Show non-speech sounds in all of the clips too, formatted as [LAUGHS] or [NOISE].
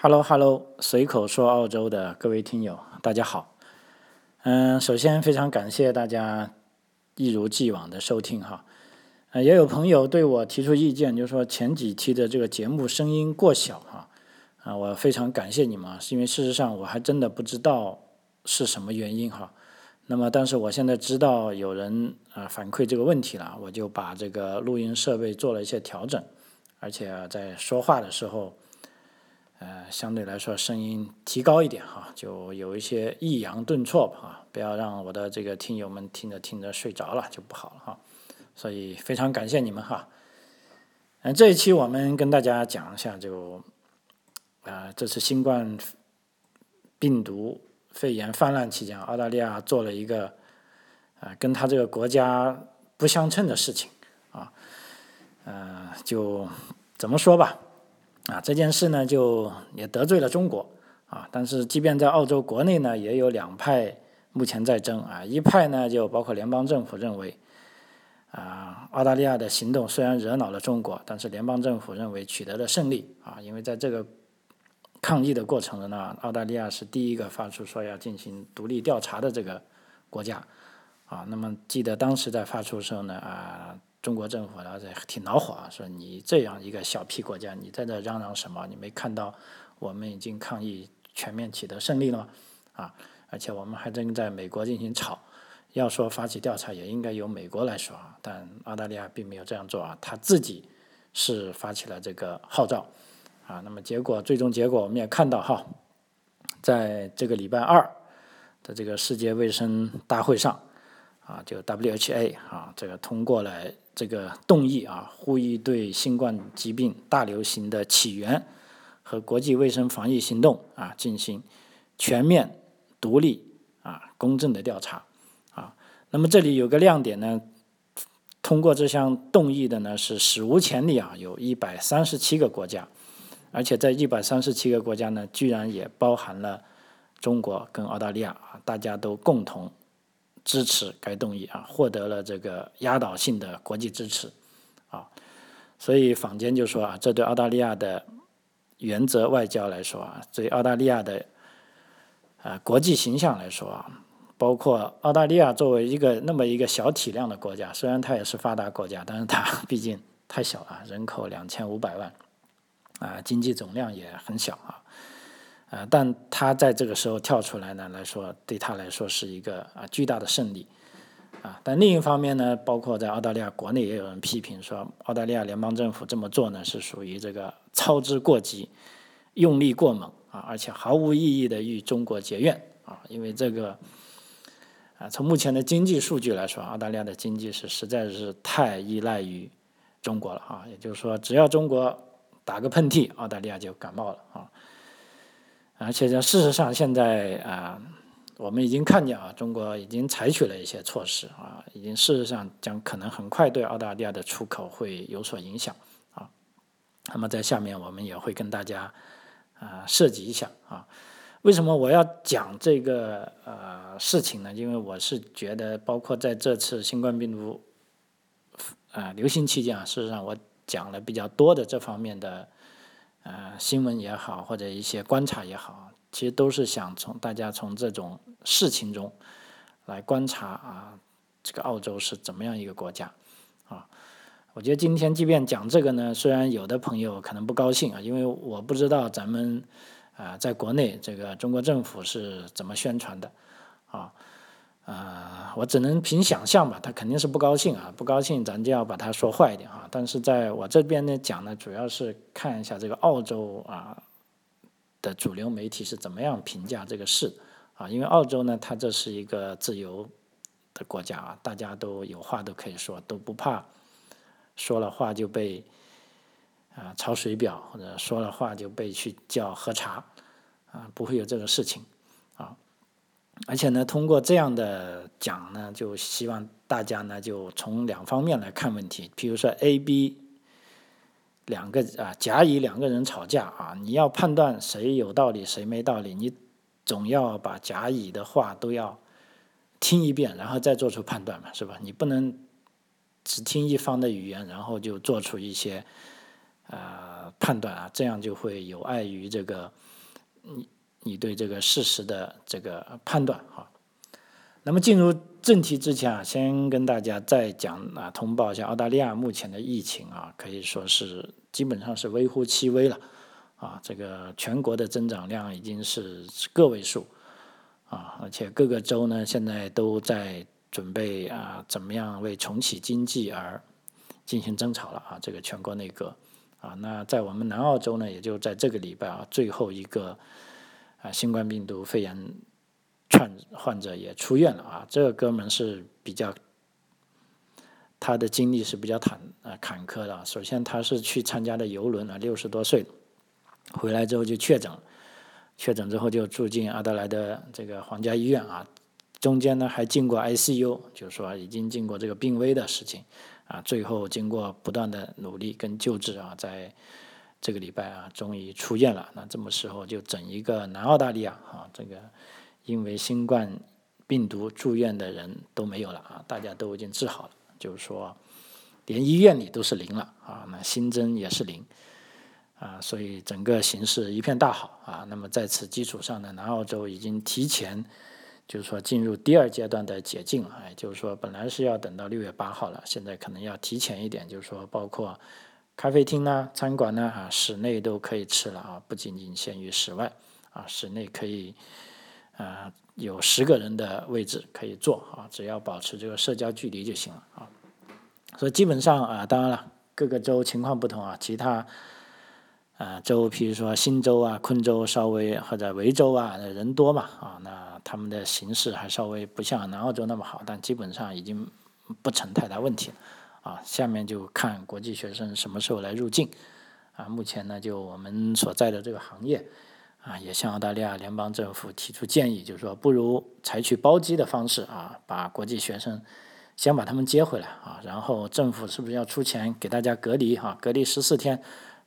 Hello Hello，随口说澳洲的各位听友，大家好。嗯，首先非常感谢大家一如既往的收听哈。呃，也有朋友对我提出意见，就是说前几期的这个节目声音过小哈。啊，我非常感谢你们，是因为事实上我还真的不知道是什么原因哈。那么，但是我现在知道有人啊反馈这个问题了，我就把这个录音设备做了一些调整，而且在说话的时候。呃，相对来说声音提高一点哈，就有一些抑扬顿挫吧啊，不要让我的这个听友们听着听着睡着了就不好了哈。所以非常感谢你们哈。嗯，这一期我们跟大家讲一下，就啊，这次新冠病毒肺炎泛滥期间，澳大利亚做了一个啊，跟他这个国家不相称的事情啊，呃，就怎么说吧。啊，这件事呢，就也得罪了中国啊。但是，即便在澳洲国内呢，也有两派目前在争啊。一派呢，就包括联邦政府认为，啊，澳大利亚的行动虽然惹恼了中国，但是联邦政府认为取得了胜利啊。因为在这个抗议的过程中呢，澳大利亚是第一个发出说要进行独立调查的这个国家啊。那么，记得当时在发出时候呢，啊。中国政府呢，这挺恼火啊，说你这样一个小屁国家，你在这嚷嚷什么？你没看到我们已经抗议全面取得胜利了吗？啊，而且我们还正在美国进行吵，要说发起调查也应该由美国来说啊，但澳大利亚并没有这样做啊，他自己是发起了这个号召啊。那么结果，最终结果我们也看到哈，在这个礼拜二的这个世界卫生大会上啊，就 WHA 啊，这个通过了。这个动议啊，呼吁对新冠疾病大流行的起源和国际卫生防疫行动啊进行全面、独立啊公正的调查啊。那么这里有个亮点呢，通过这项动议的呢是史无前例啊，有一百三十七个国家，而且在一百三十七个国家呢，居然也包含了中国跟澳大利亚啊，大家都共同。支持该动议啊，获得了这个压倒性的国际支持啊，所以坊间就说啊，这对澳大利亚的原则外交来说啊，对澳大利亚的啊国际形象来说啊，包括澳大利亚作为一个那么一个小体量的国家，虽然它也是发达国家，但是它 [LAUGHS] 毕竟太小了，人口两千五百万啊，经济总量也很小啊。啊，但他在这个时候跳出来呢，来说对他来说是一个啊巨大的胜利，啊，但另一方面呢，包括在澳大利亚国内也有人批评说，澳大利亚联邦政府这么做呢，是属于这个操之过急、用力过猛啊，而且毫无意义的与中国结怨啊，因为这个啊，从目前的经济数据来说，澳大利亚的经济是实在是太依赖于中国了啊，也就是说，只要中国打个喷嚏，澳大利亚就感冒了啊。而且呢，事实上，现在啊，我们已经看见啊，中国已经采取了一些措施啊，已经事实上将可能很快对澳大利亚的出口会有所影响啊。那么在下面我们也会跟大家啊涉及一下啊，为什么我要讲这个呃事情呢？因为我是觉得，包括在这次新冠病毒啊流行期间啊，事实上我讲了比较多的这方面的。呃，新闻也好，或者一些观察也好，其实都是想从大家从这种事情中来观察啊，这个澳洲是怎么样一个国家啊？我觉得今天即便讲这个呢，虽然有的朋友可能不高兴啊，因为我不知道咱们啊在国内这个中国政府是怎么宣传的啊。啊，我只能凭想象吧，他肯定是不高兴啊，不高兴，咱就要把他说坏一点啊。但是在我这边呢讲呢，主要是看一下这个澳洲啊的主流媒体是怎么样评价这个事啊，因为澳洲呢，它这是一个自由的国家啊，大家都有话都可以说，都不怕说了话就被啊抄水表，或者说了话就被去叫喝茶啊，不会有这个事情。而且呢，通过这样的讲呢，就希望大家呢就从两方面来看问题。比如说 A、B 两个啊甲乙两个人吵架啊，你要判断谁有道理谁没道理，你总要把甲乙的话都要听一遍，然后再做出判断嘛，是吧？你不能只听一方的语言，然后就做出一些呃判断啊，这样就会有碍于这个你你对这个事实的这个判断哈。那么进入正题之前啊，先跟大家再讲啊，通报一下澳大利亚目前的疫情啊，可以说是基本上是微乎其微了啊。这个全国的增长量已经是个位数啊，而且各个州呢现在都在准备啊，怎么样为重启经济而进行争吵了啊。这个全国内阁啊，那在我们南澳洲呢，也就在这个礼拜啊，最后一个啊新冠病毒肺炎。患患者也出院了啊，这个哥们是比较，他的经历是比较坎啊坎坷的。首先他是去参加的游轮啊，六十多岁，回来之后就确诊，确诊之后就住进阿德莱的这个皇家医院啊，中间呢还进过 ICU，就是说已经经过这个病危的事情啊，最后经过不断的努力跟救治啊，在这个礼拜啊终于出院了。那这么时候就整一个南澳大利亚啊这个。因为新冠病毒住院的人都没有了啊，大家都已经治好了，就是说，连医院里都是零了啊，那新增也是零啊，所以整个形势一片大好啊。那么在此基础上呢，南澳洲已经提前就是说进入第二阶段的解禁了，哎，就是说本来是要等到六月八号了，现在可能要提前一点，就是说包括咖啡厅呢、餐馆呢啊，室内都可以吃了啊，不仅仅限于室外啊，室内可以。啊，有十个人的位置可以坐啊，只要保持这个社交距离就行了啊。所以基本上啊，当然了，各个州情况不同啊，其他啊州，譬如说新州啊、昆州稍微或者维州啊，人多嘛啊，那他们的形势还稍微不像南澳洲那么好，但基本上已经不成太大问题了啊。下面就看国际学生什么时候来入境啊。目前呢，就我们所在的这个行业。啊，也向澳大利亚联邦政府提出建议，就是说，不如采取包机的方式啊，把国际学生先把他们接回来啊，然后政府是不是要出钱给大家隔离哈，隔离十四天，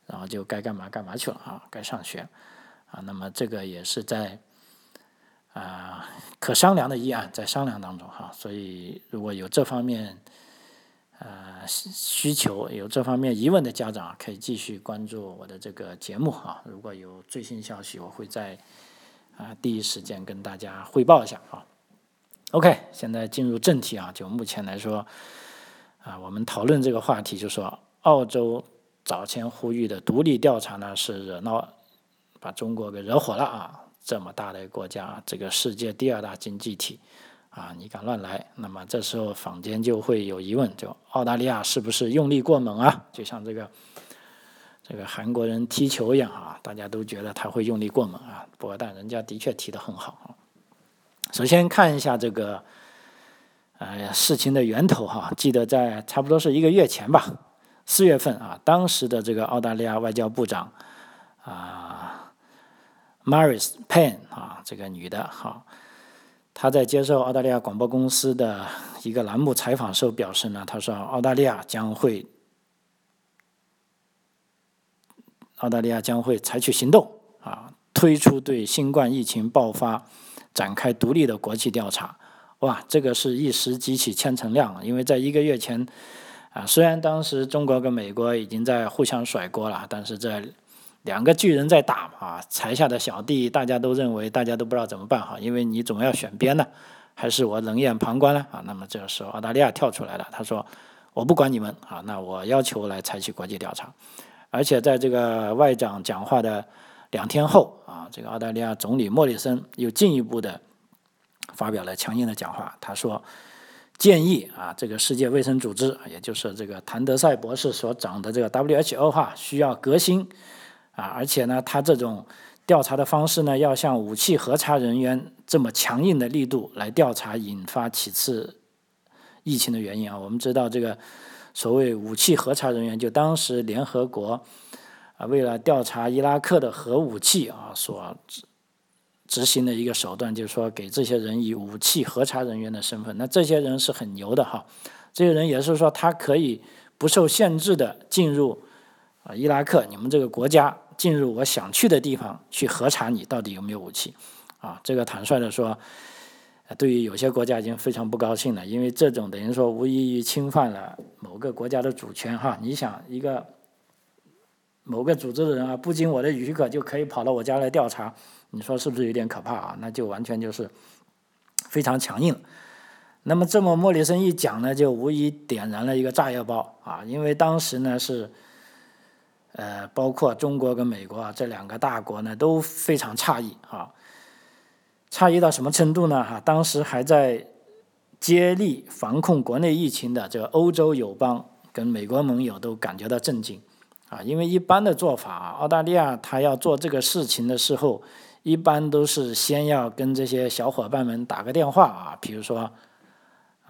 然后就该干嘛干嘛去了啊，该上学啊，那么这个也是在啊可商量的议案，在商量当中哈，所以如果有这方面。需求有这方面疑问的家长可以继续关注我的这个节目啊。如果有最新消息，我会在啊第一时间跟大家汇报一下啊。OK，现在进入正题啊。就目前来说啊，我们讨论这个话题，就说澳洲早前呼吁的独立调查呢，是惹闹，把中国给惹火了啊。这么大的国家，这个世界第二大经济体。啊，你敢乱来，那么这时候坊间就会有疑问，就澳大利亚是不是用力过猛啊？就像这个这个韩国人踢球一样啊，大家都觉得他会用力过猛啊。不过，但人家的确踢得很好。首先看一下这个呃事情的源头哈，记得在差不多是一个月前吧，四月份啊，当时的这个澳大利亚外交部长啊，Maris Payne 啊，这个女的哈。他在接受澳大利亚广播公司的一个栏目采访时候表示呢，他说澳大利亚将会，澳大利亚将会采取行动啊，推出对新冠疫情爆发展开独立的国际调查。哇，这个是一时激起千层浪，因为在一个月前啊，虽然当时中国跟美国已经在互相甩锅了，但是这。两个巨人在打啊，台下的小弟大家都认为，大家都不知道怎么办哈，因为你总要选边呢，还是我冷眼旁观呢啊？那么这个时候澳大利亚跳出来了，他说我不管你们啊，那我要求来采取国际调查，而且在这个外长讲话的两天后啊，这个澳大利亚总理莫里森又进一步的发表了强硬的讲话，他说建议啊，这个世界卫生组织，也就是这个谭德赛博士所掌的这个 WHO 哈，需要革新。啊，而且呢，他这种调查的方式呢，要像武器核查人员这么强硬的力度来调查引发此次疫情的原因啊。我们知道这个所谓武器核查人员，就当时联合国啊为了调查伊拉克的核武器啊所执行的一个手段，就是说给这些人以武器核查人员的身份。那这些人是很牛的哈，这些人也是说他可以不受限制的进入啊伊拉克，你们这个国家。进入我想去的地方去核查你到底有没有武器，啊，这个坦率的说，对于有些国家已经非常不高兴了，因为这种等于说无异于侵犯了某个国家的主权哈。你想一个某个组织的人啊，不经我的许可就可以跑到我家来调查，你说是不是有点可怕啊？那就完全就是非常强硬。那么这么莫里森一讲呢，就无疑点燃了一个炸药包啊！因为当时呢是，呃，包括中国跟美国啊这两个大国呢都非常诧异啊，诧异到什么程度呢？哈，当时还在接力防控国内疫情的这个欧洲友邦跟美国盟友都感觉到震惊。啊，因为一般的做法，澳大利亚他要做这个事情的时候，一般都是先要跟这些小伙伴们打个电话啊，比如说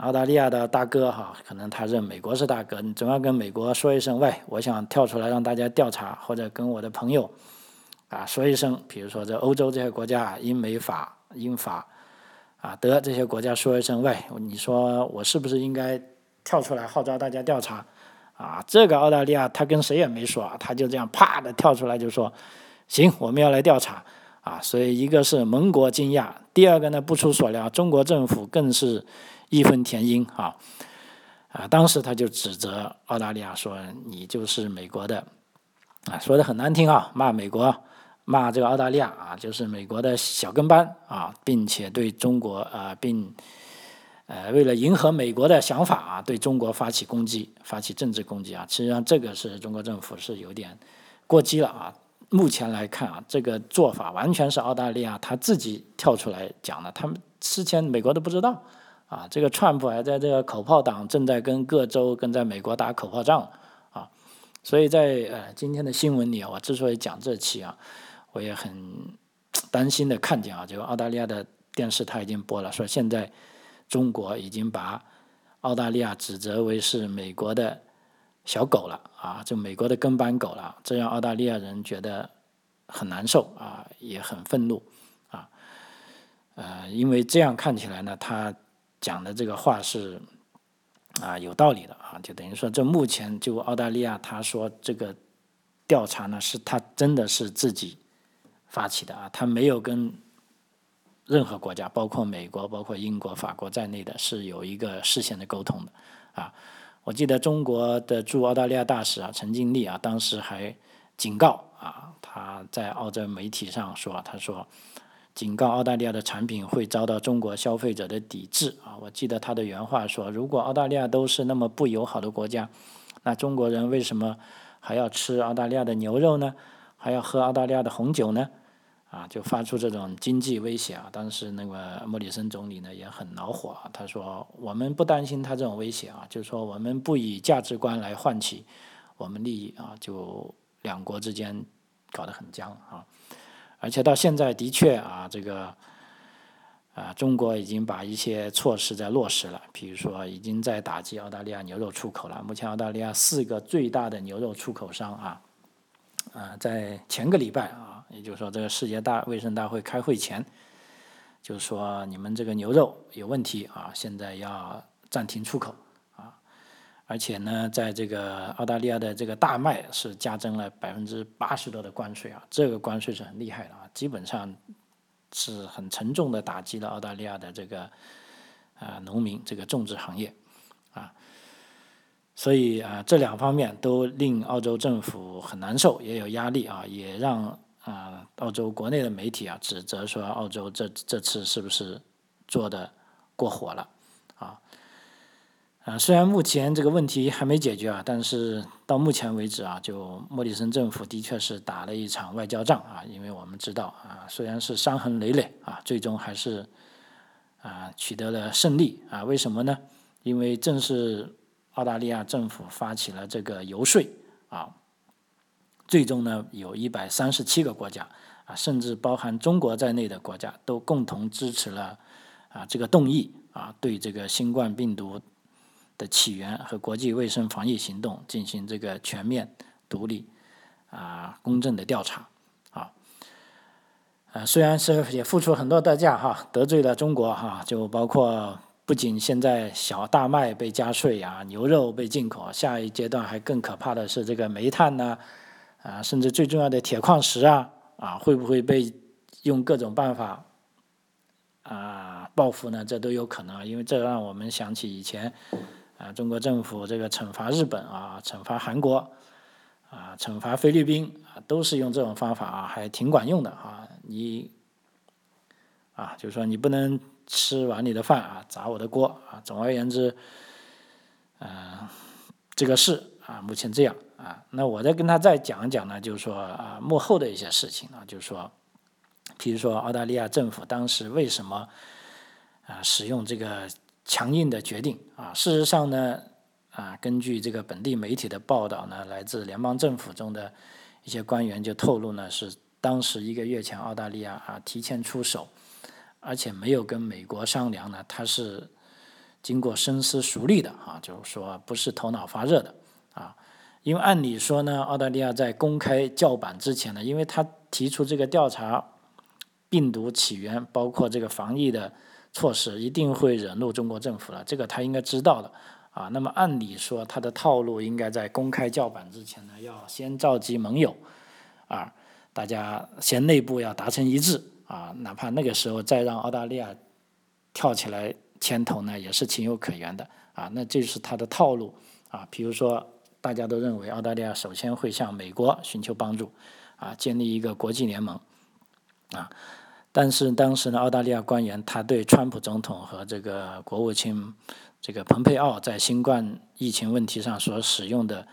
澳大利亚的大哥哈，可能他认美国是大哥，你总要跟美国说一声，喂，我想跳出来让大家调查，或者跟我的朋友啊说一声，比如说在欧洲这些国家，英美法、英法啊德这些国家说一声，喂，你说我是不是应该跳出来号召大家调查？啊，这个澳大利亚他跟谁也没说，他就这样啪的跳出来就说：“行，我们要来调查。”啊，所以一个是盟国惊讶，第二个呢不出所料，中国政府更是义愤填膺啊！啊，当时他就指责澳大利亚说：“你就是美国的，啊，说的很难听啊，骂美国，骂这个澳大利亚啊，就是美国的小跟班啊，并且对中国啊，并。”呃，为了迎合美国的想法啊，对中国发起攻击，发起政治攻击啊，实际上这个是中国政府是有点过激了啊。目前来看啊，这个做法完全是澳大利亚他自己跳出来讲的，他们之前美国都不知道啊。这个川普还在这个口炮党正在跟各州跟在美国打口炮仗啊。所以在呃今天的新闻里啊，我之所以讲这期啊，我也很担心的看见啊，这个澳大利亚的电视台已经播了，说现在。中国已经把澳大利亚指责为是美国的小狗了啊，就美国的跟班狗了，这让澳大利亚人觉得很难受啊，也很愤怒啊。呃，因为这样看起来呢，他讲的这个话是啊有道理的啊，就等于说，这目前就澳大利亚他说这个调查呢，是他真的是自己发起的啊，他没有跟。任何国家，包括美国、包括英国、法国在内的是有一个事先的沟通的，啊，我记得中国的驻澳大利亚大使啊陈经理啊，当时还警告啊，他在澳洲媒体上说，他说警告澳大利亚的产品会遭到中国消费者的抵制啊，我记得他的原话说，如果澳大利亚都是那么不友好的国家，那中国人为什么还要吃澳大利亚的牛肉呢？还要喝澳大利亚的红酒呢？啊，就发出这种经济威胁啊！当时那个莫里森总理呢也很恼火啊，他说：“我们不担心他这种威胁啊，就是说我们不以价值观来换取我们利益啊，就两国之间搞得很僵啊。而且到现在的确啊，这个啊，中国已经把一些措施在落实了，比如说已经在打击澳大利亚牛肉出口了。目前澳大利亚四个最大的牛肉出口商啊，啊，在前个礼拜啊。也就是说，这个世界大卫生大会开会前，就说你们这个牛肉有问题啊，现在要暂停出口，而且呢，在这个澳大利亚的这个大麦是加征了百分之八十多的关税啊，这个关税是很厉害的啊，基本上是很沉重的打击了澳大利亚的这个啊农民这个种植行业啊。所以啊，这两方面都令澳洲政府很难受，也有压力啊，也让。啊，澳洲国内的媒体啊，指责说澳洲这这次是不是做的过火了？啊，虽然目前这个问题还没解决啊，但是到目前为止啊，就莫里森政府的确是打了一场外交仗啊，因为我们知道啊，虽然是伤痕累累啊，最终还是啊取得了胜利啊。为什么呢？因为正是澳大利亚政府发起了这个游说啊。最终呢，有一百三十七个国家啊，甚至包含中国在内的国家都共同支持了啊这个动议啊，对这个新冠病毒的起源和国际卫生防疫行动进行这个全面、独立啊公正的调查啊。呃，虽然是也付出很多代价哈，得罪了中国哈，就包括不仅现在小大麦被加税啊，牛肉被进口，下一阶段还更可怕的是这个煤炭呢。啊，甚至最重要的铁矿石啊，啊，会不会被用各种办法啊报复呢？这都有可能，因为这让我们想起以前啊，中国政府这个惩罚日本啊，惩罚韩国啊惩罚菲律宾啊，都是用这种方法啊，还挺管用的啊。你啊，就是说你不能吃碗里的饭啊，砸我的锅啊。总而言之，嗯，这个事啊，目前这样啊。那我再跟他再讲一讲呢，就是说啊，幕后的一些事情啊，就是说，比如说澳大利亚政府当时为什么啊使用这个强硬的决定啊？事实上呢，啊，根据这个本地媒体的报道呢，来自联邦政府中的一些官员就透露呢，是当时一个月前澳大利亚啊提前出手。而且没有跟美国商量呢，他是经过深思熟虑的啊，就是说不是头脑发热的啊。因为按理说呢，澳大利亚在公开叫板之前呢，因为他提出这个调查病毒起源，包括这个防疫的措施，一定会惹怒中国政府了，这个他应该知道的啊。那么按理说，他的套路应该在公开叫板之前呢，要先召集盟友啊，大家先内部要达成一致。啊，哪怕那个时候再让澳大利亚跳起来牵头呢，也是情有可原的啊。那这是他的套路啊。比如说，大家都认为澳大利亚首先会向美国寻求帮助啊，建立一个国际联盟啊。但是当时呢，澳大利亚官员他对川普总统和这个国务卿这个蓬佩奥在新冠疫情问题上所使用的。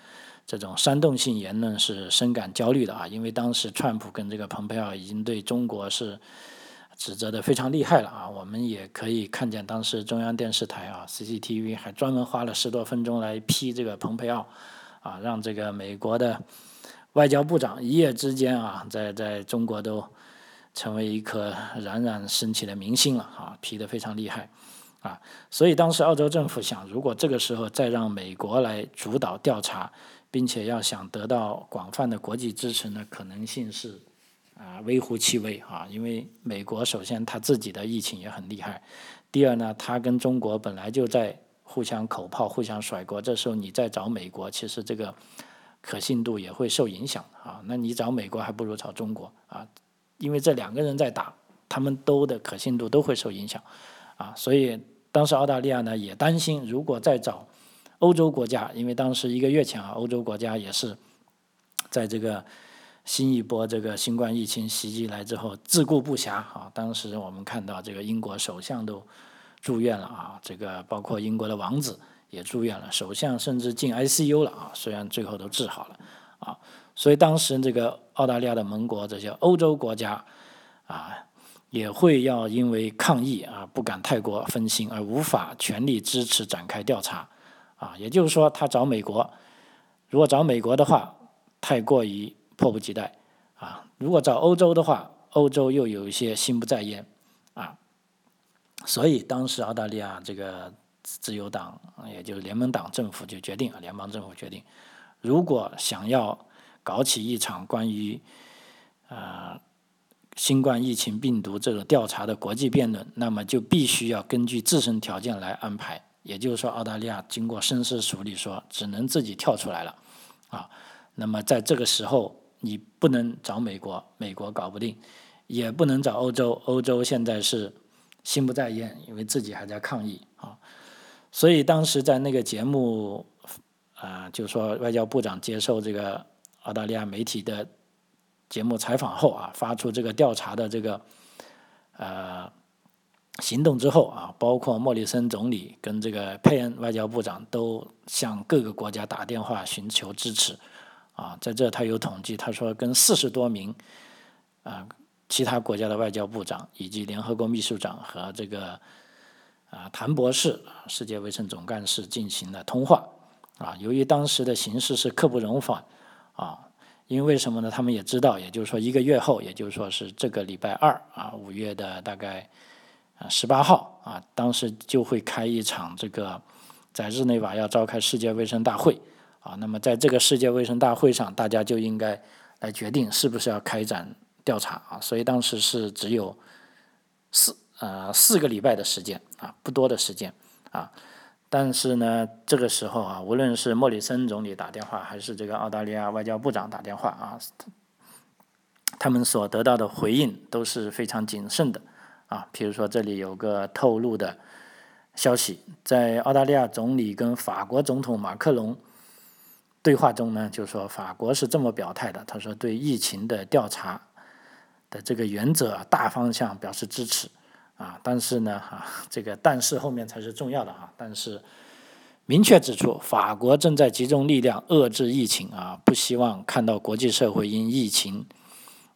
这种煽动性言论是深感焦虑的啊，因为当时川普跟这个蓬佩奥已经对中国是指责的非常厉害了啊。我们也可以看见，当时中央电视台啊 CCTV 还专门花了十多分钟来批这个蓬佩奥啊，让这个美国的外交部长一夜之间啊，在在中国都成为一颗冉冉升起的明星了啊，批的非常厉害啊。所以当时澳洲政府想，如果这个时候再让美国来主导调查，并且要想得到广泛的国际支持呢，可能性是啊微乎其微啊，因为美国首先他自己的疫情也很厉害，第二呢，他跟中国本来就在互相口炮、互相甩锅，这时候你再找美国，其实这个可信度也会受影响啊。那你找美国还不如找中国啊，因为这两个人在打，他们都的可信度都会受影响啊。所以当时澳大利亚呢也担心，如果再找。欧洲国家，因为当时一个月前啊，欧洲国家也是在这个新一波这个新冠疫情袭击来之后自顾不暇啊。当时我们看到这个英国首相都住院了啊，这个包括英国的王子也住院了，首相甚至进 ICU 了啊。虽然最后都治好了啊，所以当时这个澳大利亚的盟国这些欧洲国家啊，也会要因为抗议啊不敢太过分心而无法全力支持展开调查。啊，也就是说，他找美国，如果找美国的话，太过于迫不及待啊；如果找欧洲的话，欧洲又有一些心不在焉啊。所以当时澳大利亚这个自由党，也就是联盟党政府就决定啊，联邦政府决定，如果想要搞起一场关于啊新冠疫情病毒这个调查的国际辩论，那么就必须要根据自身条件来安排。也就是说，澳大利亚经过深思熟虑，说只能自己跳出来了，啊，那么在这个时候，你不能找美国，美国搞不定，也不能找欧洲，欧洲现在是心不在焉，因为自己还在抗议啊，所以当时在那个节目，啊，就说外交部长接受这个澳大利亚媒体的节目采访后啊，发出这个调查的这个，呃。行动之后啊，包括莫里森总理跟这个佩恩外交部长都向各个国家打电话寻求支持，啊，在这他有统计，他说跟四十多名啊其他国家的外交部长以及联合国秘书长和这个啊谭博士世界卫生总干事进行了通话，啊，由于当时的形势是刻不容缓，啊，因为什么呢？他们也知道，也就是说一个月后，也就是说是这个礼拜二啊，五月的大概。啊，十八号啊，当时就会开一场这个，在日内瓦要召开世界卫生大会啊。那么在这个世界卫生大会上，大家就应该来决定是不是要开展调查啊。所以当时是只有四呃四个礼拜的时间啊，不多的时间啊。但是呢，这个时候啊，无论是莫里森总理打电话，还是这个澳大利亚外交部长打电话啊，他们所得到的回应都是非常谨慎的。啊，比如说这里有个透露的消息，在澳大利亚总理跟法国总统马克龙对话中呢，就说法国是这么表态的，他说对疫情的调查的这个原则大方向表示支持啊，但是呢，哈，这个但是后面才是重要的啊，但是明确指出，法国正在集中力量遏制疫情啊，不希望看到国际社会因疫情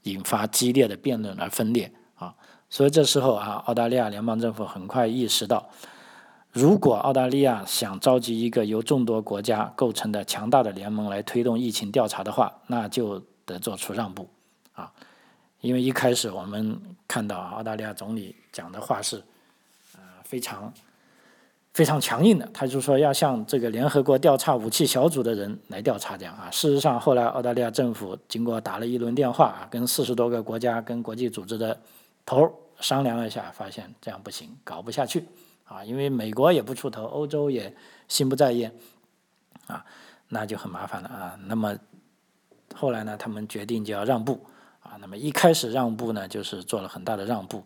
引发激烈的辩论而分裂啊，所以这时候啊，澳大利亚联邦政府很快意识到。如果澳大利亚想召集一个由众多国家构成的强大的联盟来推动疫情调查的话，那就得做出让步啊！因为一开始我们看到澳大利亚总理讲的话是，呃，非常非常强硬的，他就说要向这个联合国调查武器小组的人来调查这样啊。事实上，后来澳大利亚政府经过打了一轮电话啊，跟四十多个国家、跟国际组织的头商量了一下，发现这样不行，搞不下去。啊，因为美国也不出头，欧洲也心不在焉，啊，那就很麻烦了啊。那么后来呢，他们决定就要让步啊。那么一开始让步呢，就是做了很大的让步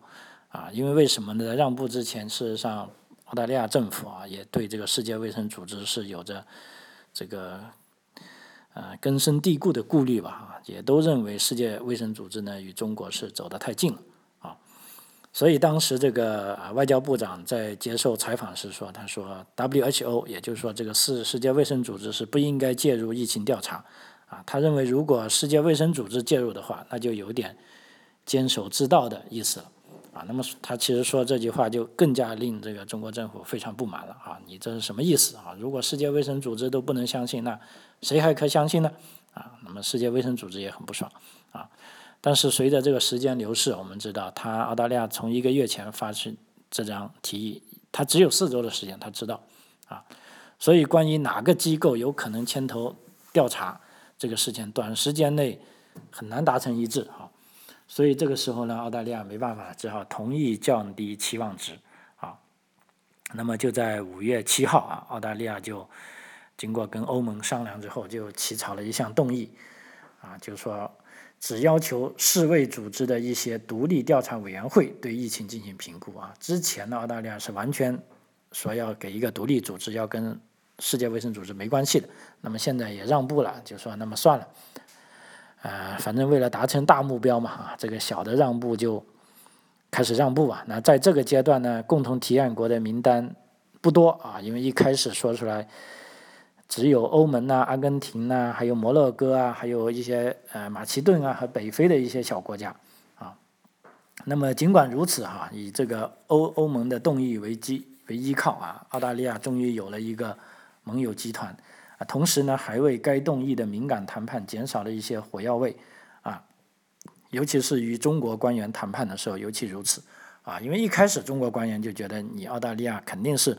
啊。因为为什么呢？在让步之前，事实上澳大利亚政府啊，也对这个世界卫生组织是有着这个呃根深蒂固的顾虑吧？啊，也都认为世界卫生组织呢与中国是走得太近了。所以当时这个啊外交部长在接受采访时说：“他说 WHO，也就是说这个世世界卫生组织是不应该介入疫情调查，啊，他认为如果世界卫生组织介入的话，那就有点坚守之道的意思了，啊，那么他其实说这句话就更加令这个中国政府非常不满了，啊，你这是什么意思啊？如果世界卫生组织都不能相信，那谁还可相信呢？啊，那么世界卫生组织也很不爽，啊。”但是随着这个时间流逝，我们知道，他澳大利亚从一个月前发出这张提议，他只有四周的时间，他知道，啊，所以关于哪个机构有可能牵头调查这个事情，短时间内很难达成一致，啊，所以这个时候呢，澳大利亚没办法，只好同意降低期望值，啊，那么就在五月七号啊，澳大利亚就经过跟欧盟商量之后，就起草了一项动议，啊，就是说。只要求世卫组织的一些独立调查委员会对疫情进行评估啊。之前呢，澳大利亚是完全说要给一个独立组织，要跟世界卫生组织没关系的。那么现在也让步了，就说那么算了，呃，反正为了达成大目标嘛，啊，这个小的让步就开始让步吧。那在这个阶段呢，共同提案国的名单不多啊，因为一开始说出来。只有欧盟呐、阿根廷呐、还有摩洛哥啊，还有一些呃马其顿啊和北非的一些小国家啊。那么尽管如此哈，以这个欧欧盟的动议为基为依靠啊，澳大利亚终于有了一个盟友集团啊，同时呢还为该动议的敏感谈判减少了一些火药味啊，尤其是与中国官员谈判的时候尤其如此啊，因为一开始中国官员就觉得你澳大利亚肯定是。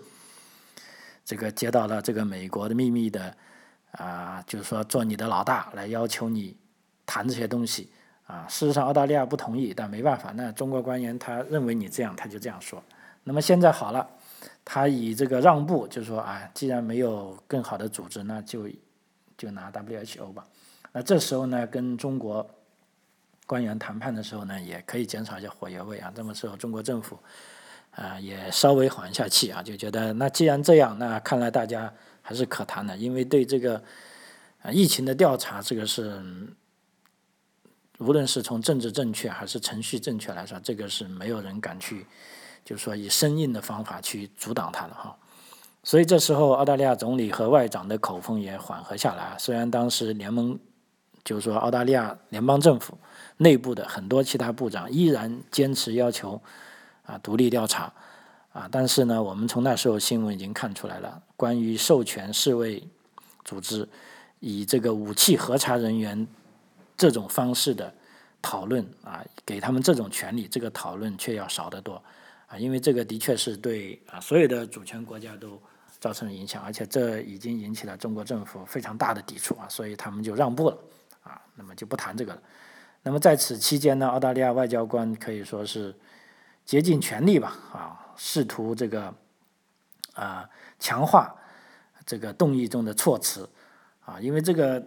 这个接到了这个美国的秘密的啊，就是说做你的老大来要求你谈这些东西啊。事实上，澳大利亚不同意，但没办法，那中国官员他认为你这样，他就这样说。那么现在好了，他以这个让步，就是说啊，既然没有更好的组织，那就就拿 WHO 吧。那这时候呢，跟中国官员谈判的时候呢，也可以减少一些火药味啊。这么时候，中国政府。啊，也稍微缓一下气啊，就觉得那既然这样，那看来大家还是可谈的，因为对这个疫情的调查，这个是无论是从政治正确还是程序正确来说，这个是没有人敢去，就是说以生硬的方法去阻挡他了哈。所以这时候，澳大利亚总理和外长的口风也缓和下来。虽然当时联盟，就是说澳大利亚联邦政府内部的很多其他部长依然坚持要求。啊，独立调查，啊，但是呢，我们从那时候新闻已经看出来了，关于授权世卫组织以这个武器核查人员这种方式的讨论啊，给他们这种权利，这个讨论却要少得多啊，因为这个的确是对啊所有的主权国家都造成了影响，而且这已经引起了中国政府非常大的抵触啊，所以他们就让步了啊，那么就不谈这个了。那么在此期间呢，澳大利亚外交官可以说是。竭尽全力吧，啊，试图这个啊强化这个动议中的措辞啊，因为这个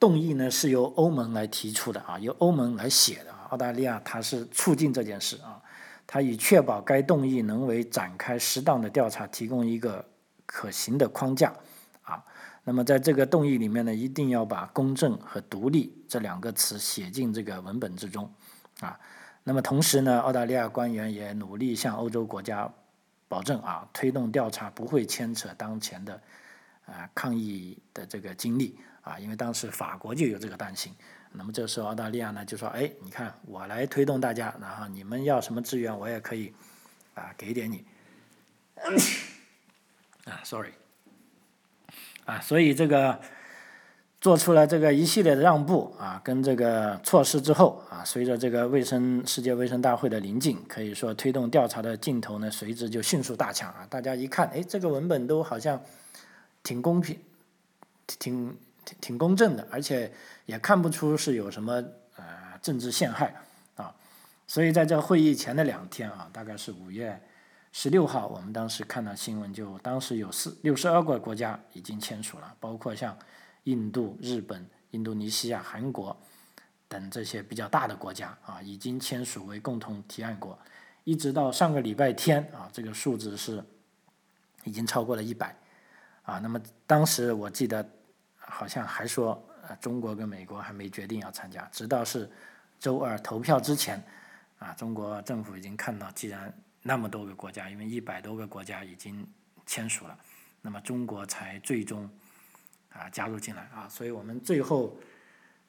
动议呢是由欧盟来提出的啊，由欧盟来写的啊，澳大利亚它是促进这件事啊，它以确保该动议能为展开适当的调查提供一个可行的框架啊。那么在这个动议里面呢，一定要把公正和独立这两个词写进这个文本之中啊。那么同时呢，澳大利亚官员也努力向欧洲国家保证啊，推动调查不会牵扯当前的啊抗议的这个经历啊，因为当时法国就有这个担心。那么这时候澳大利亚呢就说：“哎，你看我来推动大家，然后你们要什么资源，我也可以啊给点你。[COUGHS] ”啊，sorry。啊，所以这个做出了这个一系列的让步啊，跟这个措施之后啊，随着这个卫生世界卫生大会的临近，可以说推动调查的劲头呢，随之就迅速大强啊。大家一看，哎，这个文本都好像挺公平、挺挺挺公正的，而且也看不出是有什么呃政治陷害啊。所以在这会议前的两天啊，大概是五月。十六号，我们当时看到新闻，就当时有四六十二个国家已经签署了，包括像印度、日本、印度尼西亚、韩国等这些比较大的国家啊，已经签署为共同提案国。一直到上个礼拜天啊，这个数字是已经超过了一百啊。那么当时我记得好像还说，啊，中国跟美国还没决定要参加，直到是周二投票之前啊，中国政府已经看到，既然那么多个国家，因为一百多个国家已经签署了，那么中国才最终啊加入进来啊，所以我们最后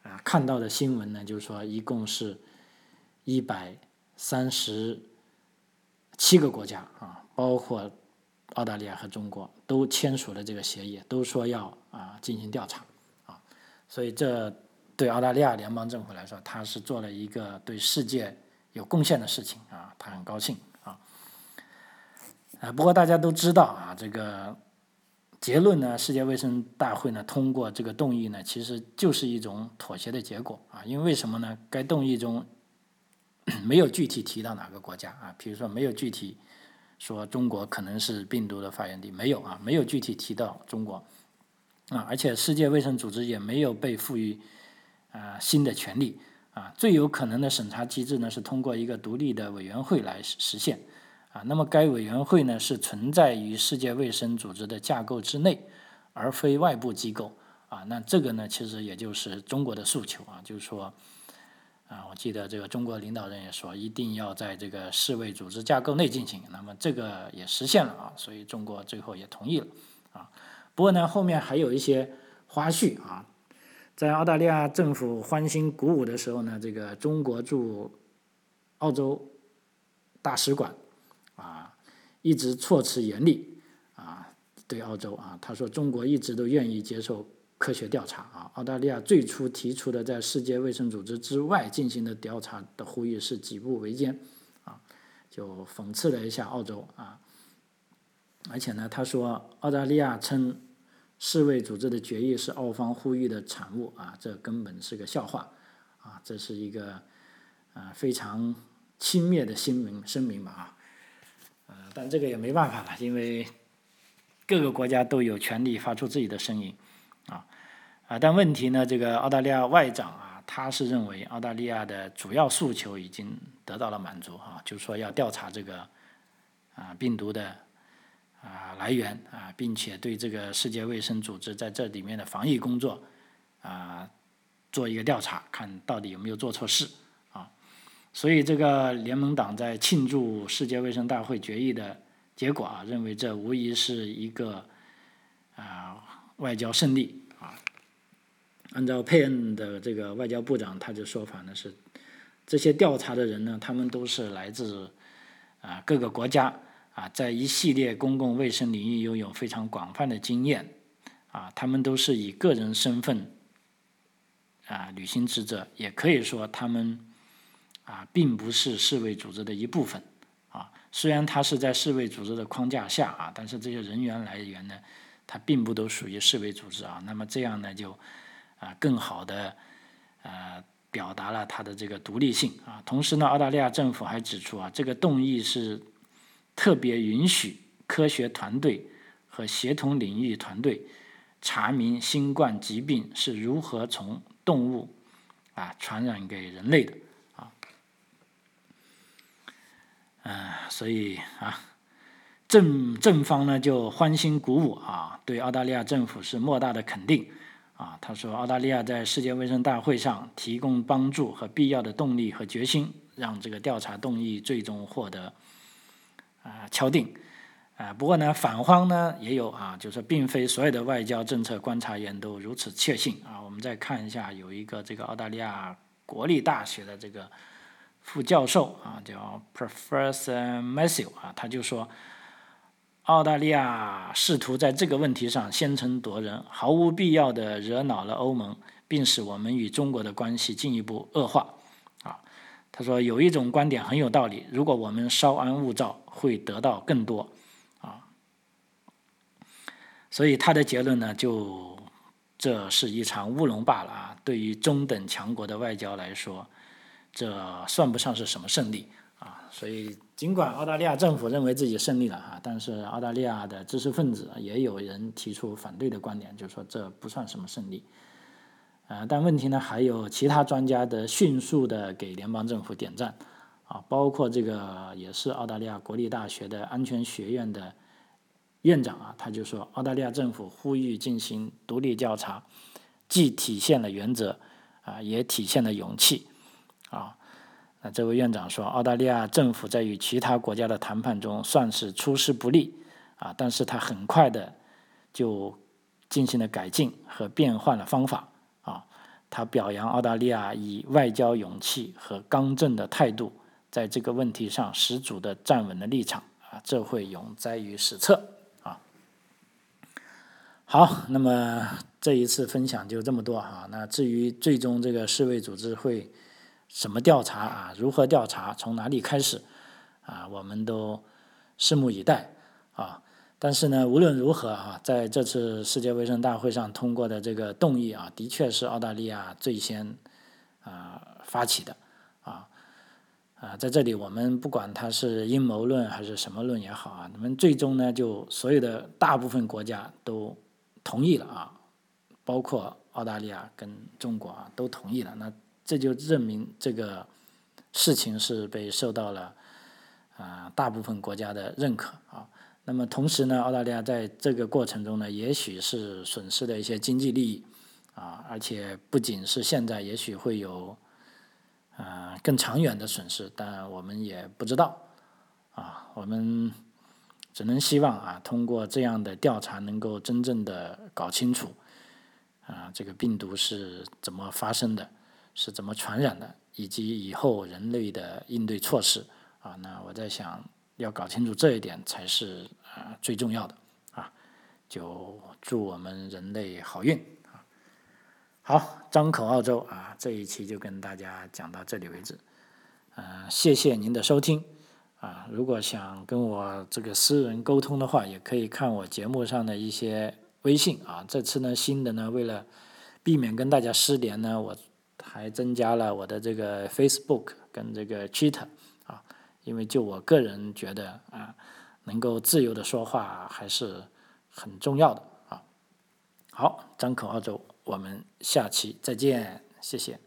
啊看到的新闻呢，就是说一共是一百三十七个国家啊，包括澳大利亚和中国都签署了这个协议，都说要啊进行调查，所以这对澳大利亚联邦政府来说，他是做了一个对世界有贡献的事情啊，他很高兴。啊，不过大家都知道啊，这个结论呢，世界卫生大会呢通过这个动议呢，其实就是一种妥协的结果啊。因为为什么呢？该动议中 [CLEARS THROAT] 没有具体提到哪个国家啊，比如说没有具体说中国可能是病毒的发源地，没有啊，没有具体提到中国啊，而且世界卫生组织也没有被赋予啊新的权利啊。最有可能的审查机制呢，是通过一个独立的委员会来实现。啊，那么该委员会呢是存在于世界卫生组织的架构之内，而非外部机构。啊，那这个呢其实也就是中国的诉求啊，就是说，啊，我记得这个中国领导人也说，一定要在这个世卫组织架构内进行。那么这个也实现了啊，所以中国最后也同意了。啊，不过呢后面还有一些花絮啊，在澳大利亚政府欢欣鼓舞的时候呢，这个中国驻澳洲大使馆。啊，一直措辞严厉啊，对澳洲啊，他说中国一直都愿意接受科学调查啊。澳大利亚最初提出的在世界卫生组织之外进行的调查的呼吁是举步维艰啊，就讽刺了一下澳洲啊。而且呢，他说澳大利亚称世卫组织的决议是澳方呼吁的产物啊，这根本是个笑话啊，这是一个啊非常轻蔑的新闻声明吧啊。但这个也没办法了，因为各个国家都有权利发出自己的声音，啊啊！但问题呢，这个澳大利亚外长啊，他是认为澳大利亚的主要诉求已经得到了满足啊，就是说要调查这个啊病毒的啊来源啊，并且对这个世界卫生组织在这里面的防疫工作啊做一个调查，看到底有没有做错事啊。所以，这个联盟党在庆祝世界卫生大会决议的结果啊，认为这无疑是一个啊外交胜利啊。按照佩恩的这个外交部长他的说法呢，是这些调查的人呢，他们都是来自啊各个国家啊，在一系列公共卫生领域拥有非常广泛的经验啊，他们都是以个人身份啊履行职责，也可以说他们。啊，并不是世卫组织的一部分，啊，虽然他是在世卫组织的框架下啊，但是这些人员来源呢，他并不都属于世卫组织啊。那么这样呢，就啊，更好的呃表达了他的这个独立性啊。同时呢，澳大利亚政府还指出啊，这个动议是特别允许科学团队和协同领域团队查明新冠疾病是如何从动物啊传染给人类的啊。嗯，所以啊，正正方呢就欢欣鼓舞啊，对澳大利亚政府是莫大的肯定啊。他说，澳大利亚在世界卫生大会上提供帮助和必要的动力和决心，让这个调查动议最终获得啊敲定啊。不过呢，反方呢也有啊，就是并非所有的外交政策观察员都如此确信啊。我们再看一下，有一个这个澳大利亚国立大学的这个副教授啊，叫 Professor Matthew 啊，他就说。澳大利亚试图在这个问题上先声夺人，毫无必要的惹恼了欧盟，并使我们与中国的关系进一步恶化。他说有一种观点很有道理：如果我们稍安勿躁，会得到更多。啊，所以他的结论呢，就这是一场乌龙罢了啊！对于中等强国的外交来说，这算不上是什么胜利啊！所以。尽管澳大利亚政府认为自己胜利了哈，但是澳大利亚的知识分子也有人提出反对的观点，就是说这不算什么胜利。啊，但问题呢，还有其他专家的迅速的给联邦政府点赞啊，包括这个也是澳大利亚国立大学的安全学院的院长啊，他就说澳大利亚政府呼吁进行独立调查，既体现了原则啊，也体现了勇气啊。那这位院长说，澳大利亚政府在与其他国家的谈判中算是出师不利啊，但是他很快的就进行了改进和变换了方法。他表扬澳大利亚以外交勇气和刚正的态度，在这个问题上十足的站稳了立场啊，这会永载于史册啊。好，那么这一次分享就这么多哈。那至于最终这个世卫组织会。什么调查啊？如何调查？从哪里开始？啊，我们都拭目以待啊！但是呢，无论如何啊，在这次世界卫生大会上通过的这个动议啊，的确是澳大利亚最先啊发起的啊啊，在这里我们不管它是阴谋论还是什么论也好啊，你们最终呢，就所有的大部分国家都同意了啊，包括澳大利亚跟中国啊都同意了那。这就证明这个事情是被受到了啊大部分国家的认可啊。那么同时呢，澳大利亚在这个过程中呢，也许是损失了一些经济利益啊，而且不仅是现在，也许会有啊更长远的损失，但我们也不知道啊。我们只能希望啊，通过这样的调查，能够真正的搞清楚啊这个病毒是怎么发生的。是怎么传染的，以及以后人类的应对措施啊？那我在想，要搞清楚这一点才是啊最重要的啊！就祝我们人类好运啊！好，张口澳洲啊，这一期就跟大家讲到这里为止。嗯，谢谢您的收听啊！如果想跟我这个私人沟通的话，也可以看我节目上的一些微信啊。这次呢，新的呢，为了避免跟大家失联呢，我。还增加了我的这个 Facebook 跟这个 Twitter 啊，因为就我个人觉得啊，能够自由的说话还是很重要的啊。好，张口澳洲，我们下期再见，谢谢。